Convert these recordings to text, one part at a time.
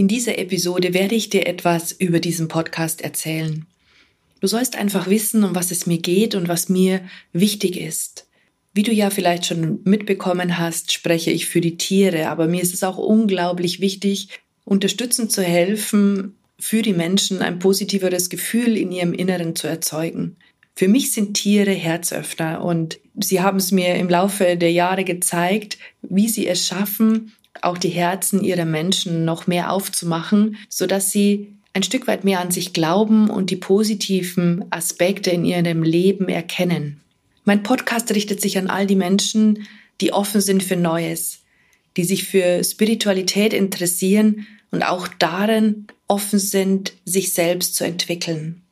In dieser Episode werde ich dir etwas über diesen Podcast erzählen. Du sollst einfach wissen, um was es mir geht und was mir wichtig ist. Wie du ja vielleicht schon mitbekommen hast, spreche ich für die Tiere, aber mir ist es auch unglaublich wichtig, unterstützend zu helfen, für die Menschen ein positiveres Gefühl in ihrem Inneren zu erzeugen. Für mich sind Tiere Herzöffner und sie haben es mir im Laufe der Jahre gezeigt, wie sie es schaffen, auch die Herzen ihrer Menschen noch mehr aufzumachen, sodass sie ein Stück weit mehr an sich glauben und die positiven Aspekte in ihrem Leben erkennen. Mein Podcast richtet sich an all die Menschen, die offen sind für Neues, die sich für Spiritualität interessieren und auch darin offen sind, sich selbst zu entwickeln.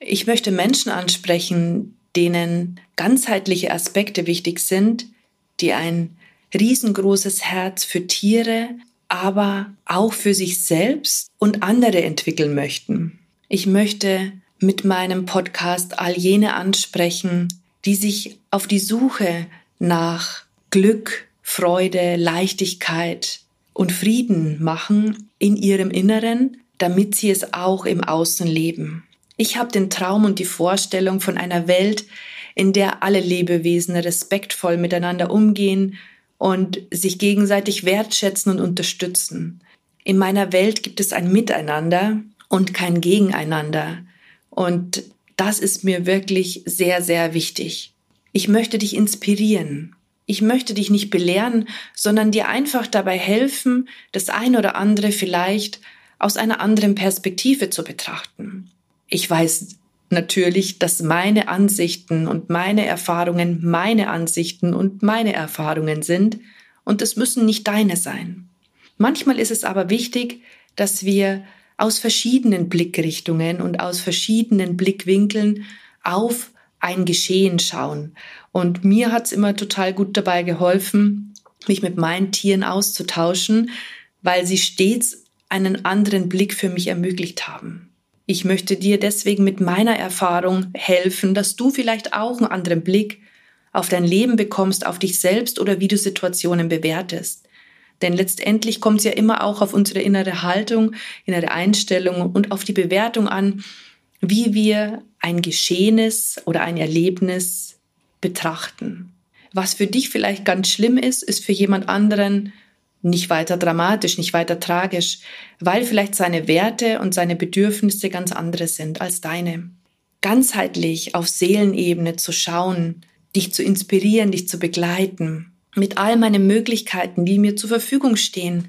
Ich möchte Menschen ansprechen, denen ganzheitliche Aspekte wichtig sind, die ein riesengroßes Herz für Tiere, aber auch für sich selbst und andere entwickeln möchten. Ich möchte mit meinem Podcast all jene ansprechen, die sich auf die Suche nach Glück, Freude, Leichtigkeit und Frieden machen in ihrem Inneren, damit sie es auch im Außen leben. Ich habe den Traum und die Vorstellung von einer Welt, in der alle Lebewesen respektvoll miteinander umgehen und sich gegenseitig wertschätzen und unterstützen. In meiner Welt gibt es ein Miteinander und kein Gegeneinander. Und das ist mir wirklich sehr, sehr wichtig. Ich möchte dich inspirieren. Ich möchte dich nicht belehren, sondern dir einfach dabei helfen, das ein oder andere vielleicht aus einer anderen Perspektive zu betrachten. Ich weiß natürlich, dass meine Ansichten und meine Erfahrungen meine Ansichten und meine Erfahrungen sind und es müssen nicht deine sein. Manchmal ist es aber wichtig, dass wir aus verschiedenen Blickrichtungen und aus verschiedenen Blickwinkeln auf ein Geschehen schauen. Und mir hat es immer total gut dabei geholfen, mich mit meinen Tieren auszutauschen, weil sie stets einen anderen Blick für mich ermöglicht haben. Ich möchte dir deswegen mit meiner Erfahrung helfen, dass du vielleicht auch einen anderen Blick auf dein Leben bekommst, auf dich selbst oder wie du Situationen bewertest. Denn letztendlich kommt es ja immer auch auf unsere innere Haltung, innere Einstellung und auf die Bewertung an, wie wir ein Geschehenes oder ein Erlebnis betrachten. Was für dich vielleicht ganz schlimm ist, ist für jemand anderen nicht weiter dramatisch, nicht weiter tragisch, weil vielleicht seine Werte und seine Bedürfnisse ganz andere sind als deine. Ganzheitlich auf Seelenebene zu schauen, dich zu inspirieren, dich zu begleiten, mit all meinen Möglichkeiten, die mir zur Verfügung stehen,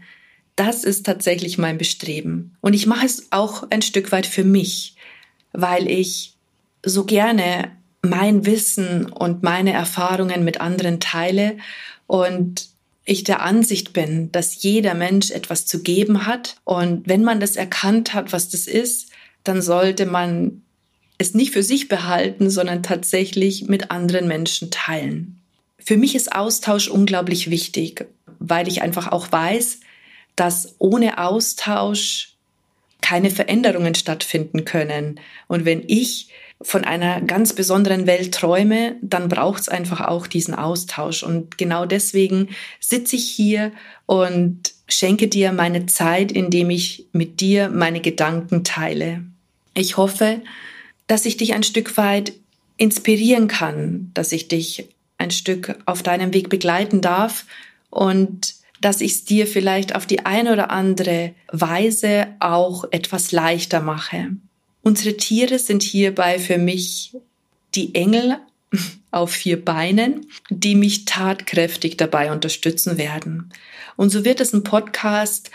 das ist tatsächlich mein Bestreben. Und ich mache es auch ein Stück weit für mich, weil ich so gerne mein Wissen und meine Erfahrungen mit anderen teile und ich der Ansicht bin, dass jeder Mensch etwas zu geben hat. Und wenn man das erkannt hat, was das ist, dann sollte man es nicht für sich behalten, sondern tatsächlich mit anderen Menschen teilen. Für mich ist Austausch unglaublich wichtig, weil ich einfach auch weiß, dass ohne Austausch keine Veränderungen stattfinden können. Und wenn ich von einer ganz besonderen Welt träume, dann braucht es einfach auch diesen Austausch. Und genau deswegen sitze ich hier und schenke dir meine Zeit, indem ich mit dir meine Gedanken teile. Ich hoffe, dass ich dich ein Stück weit inspirieren kann, dass ich dich ein Stück auf deinem Weg begleiten darf und dass ich es dir vielleicht auf die eine oder andere Weise auch etwas leichter mache. Unsere Tiere sind hierbei für mich die Engel auf vier Beinen, die mich tatkräftig dabei unterstützen werden. Und so wird es ein Podcast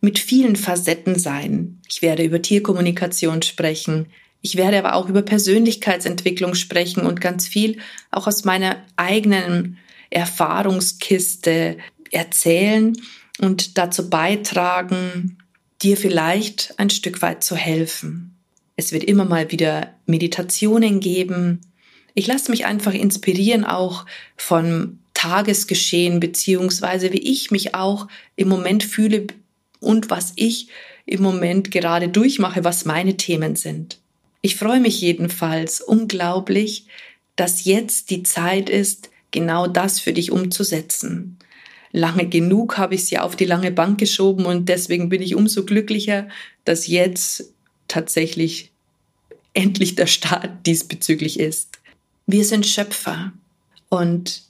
mit vielen Facetten sein. Ich werde über Tierkommunikation sprechen. Ich werde aber auch über Persönlichkeitsentwicklung sprechen und ganz viel auch aus meiner eigenen Erfahrungskiste erzählen und dazu beitragen, dir vielleicht ein Stück weit zu helfen. Es wird immer mal wieder Meditationen geben. Ich lasse mich einfach inspirieren auch von Tagesgeschehen beziehungsweise wie ich mich auch im Moment fühle und was ich im Moment gerade durchmache, was meine Themen sind. Ich freue mich jedenfalls unglaublich, dass jetzt die Zeit ist, genau das für dich umzusetzen. Lange genug habe ich es ja auf die lange Bank geschoben und deswegen bin ich umso glücklicher, dass jetzt tatsächlich endlich der Start diesbezüglich ist. Wir sind Schöpfer und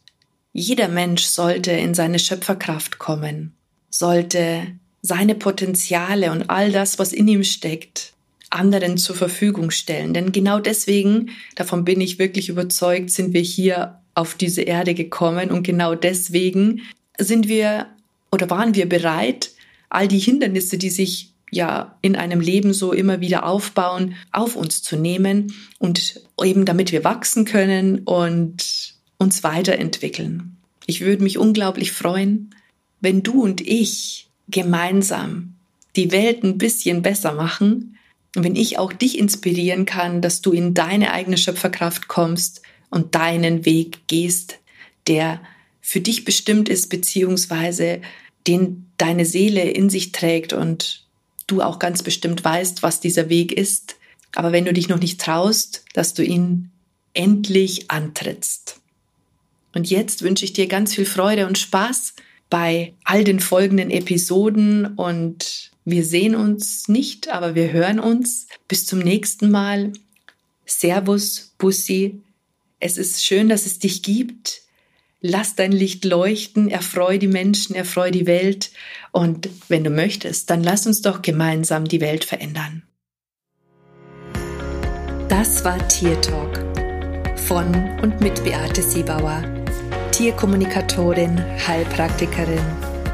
jeder Mensch sollte in seine Schöpferkraft kommen, sollte seine Potenziale und all das, was in ihm steckt, anderen zur Verfügung stellen. Denn genau deswegen, davon bin ich wirklich überzeugt, sind wir hier auf diese Erde gekommen und genau deswegen sind wir oder waren wir bereit, all die Hindernisse, die sich ja in einem Leben so immer wieder aufbauen, auf uns zu nehmen und eben damit wir wachsen können und uns weiterentwickeln. Ich würde mich unglaublich freuen, wenn du und ich gemeinsam die Welt ein bisschen besser machen und wenn ich auch dich inspirieren kann, dass du in deine eigene Schöpferkraft kommst und deinen Weg gehst, der für dich bestimmt ist, beziehungsweise den deine Seele in sich trägt und du auch ganz bestimmt weißt, was dieser Weg ist. Aber wenn du dich noch nicht traust, dass du ihn endlich antrittst. Und jetzt wünsche ich dir ganz viel Freude und Spaß bei all den folgenden Episoden und wir sehen uns nicht, aber wir hören uns. Bis zum nächsten Mal. Servus, Bussi. Es ist schön, dass es dich gibt. Lass dein Licht leuchten, erfreu die Menschen, erfreu die Welt. Und wenn du möchtest, dann lass uns doch gemeinsam die Welt verändern. Das war Tier Talk von und mit Beate Siebauer Tierkommunikatorin, Heilpraktikerin,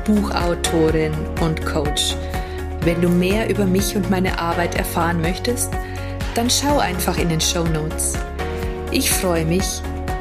Buchautorin und Coach. Wenn du mehr über mich und meine Arbeit erfahren möchtest, dann schau einfach in den Show Notes. Ich freue mich,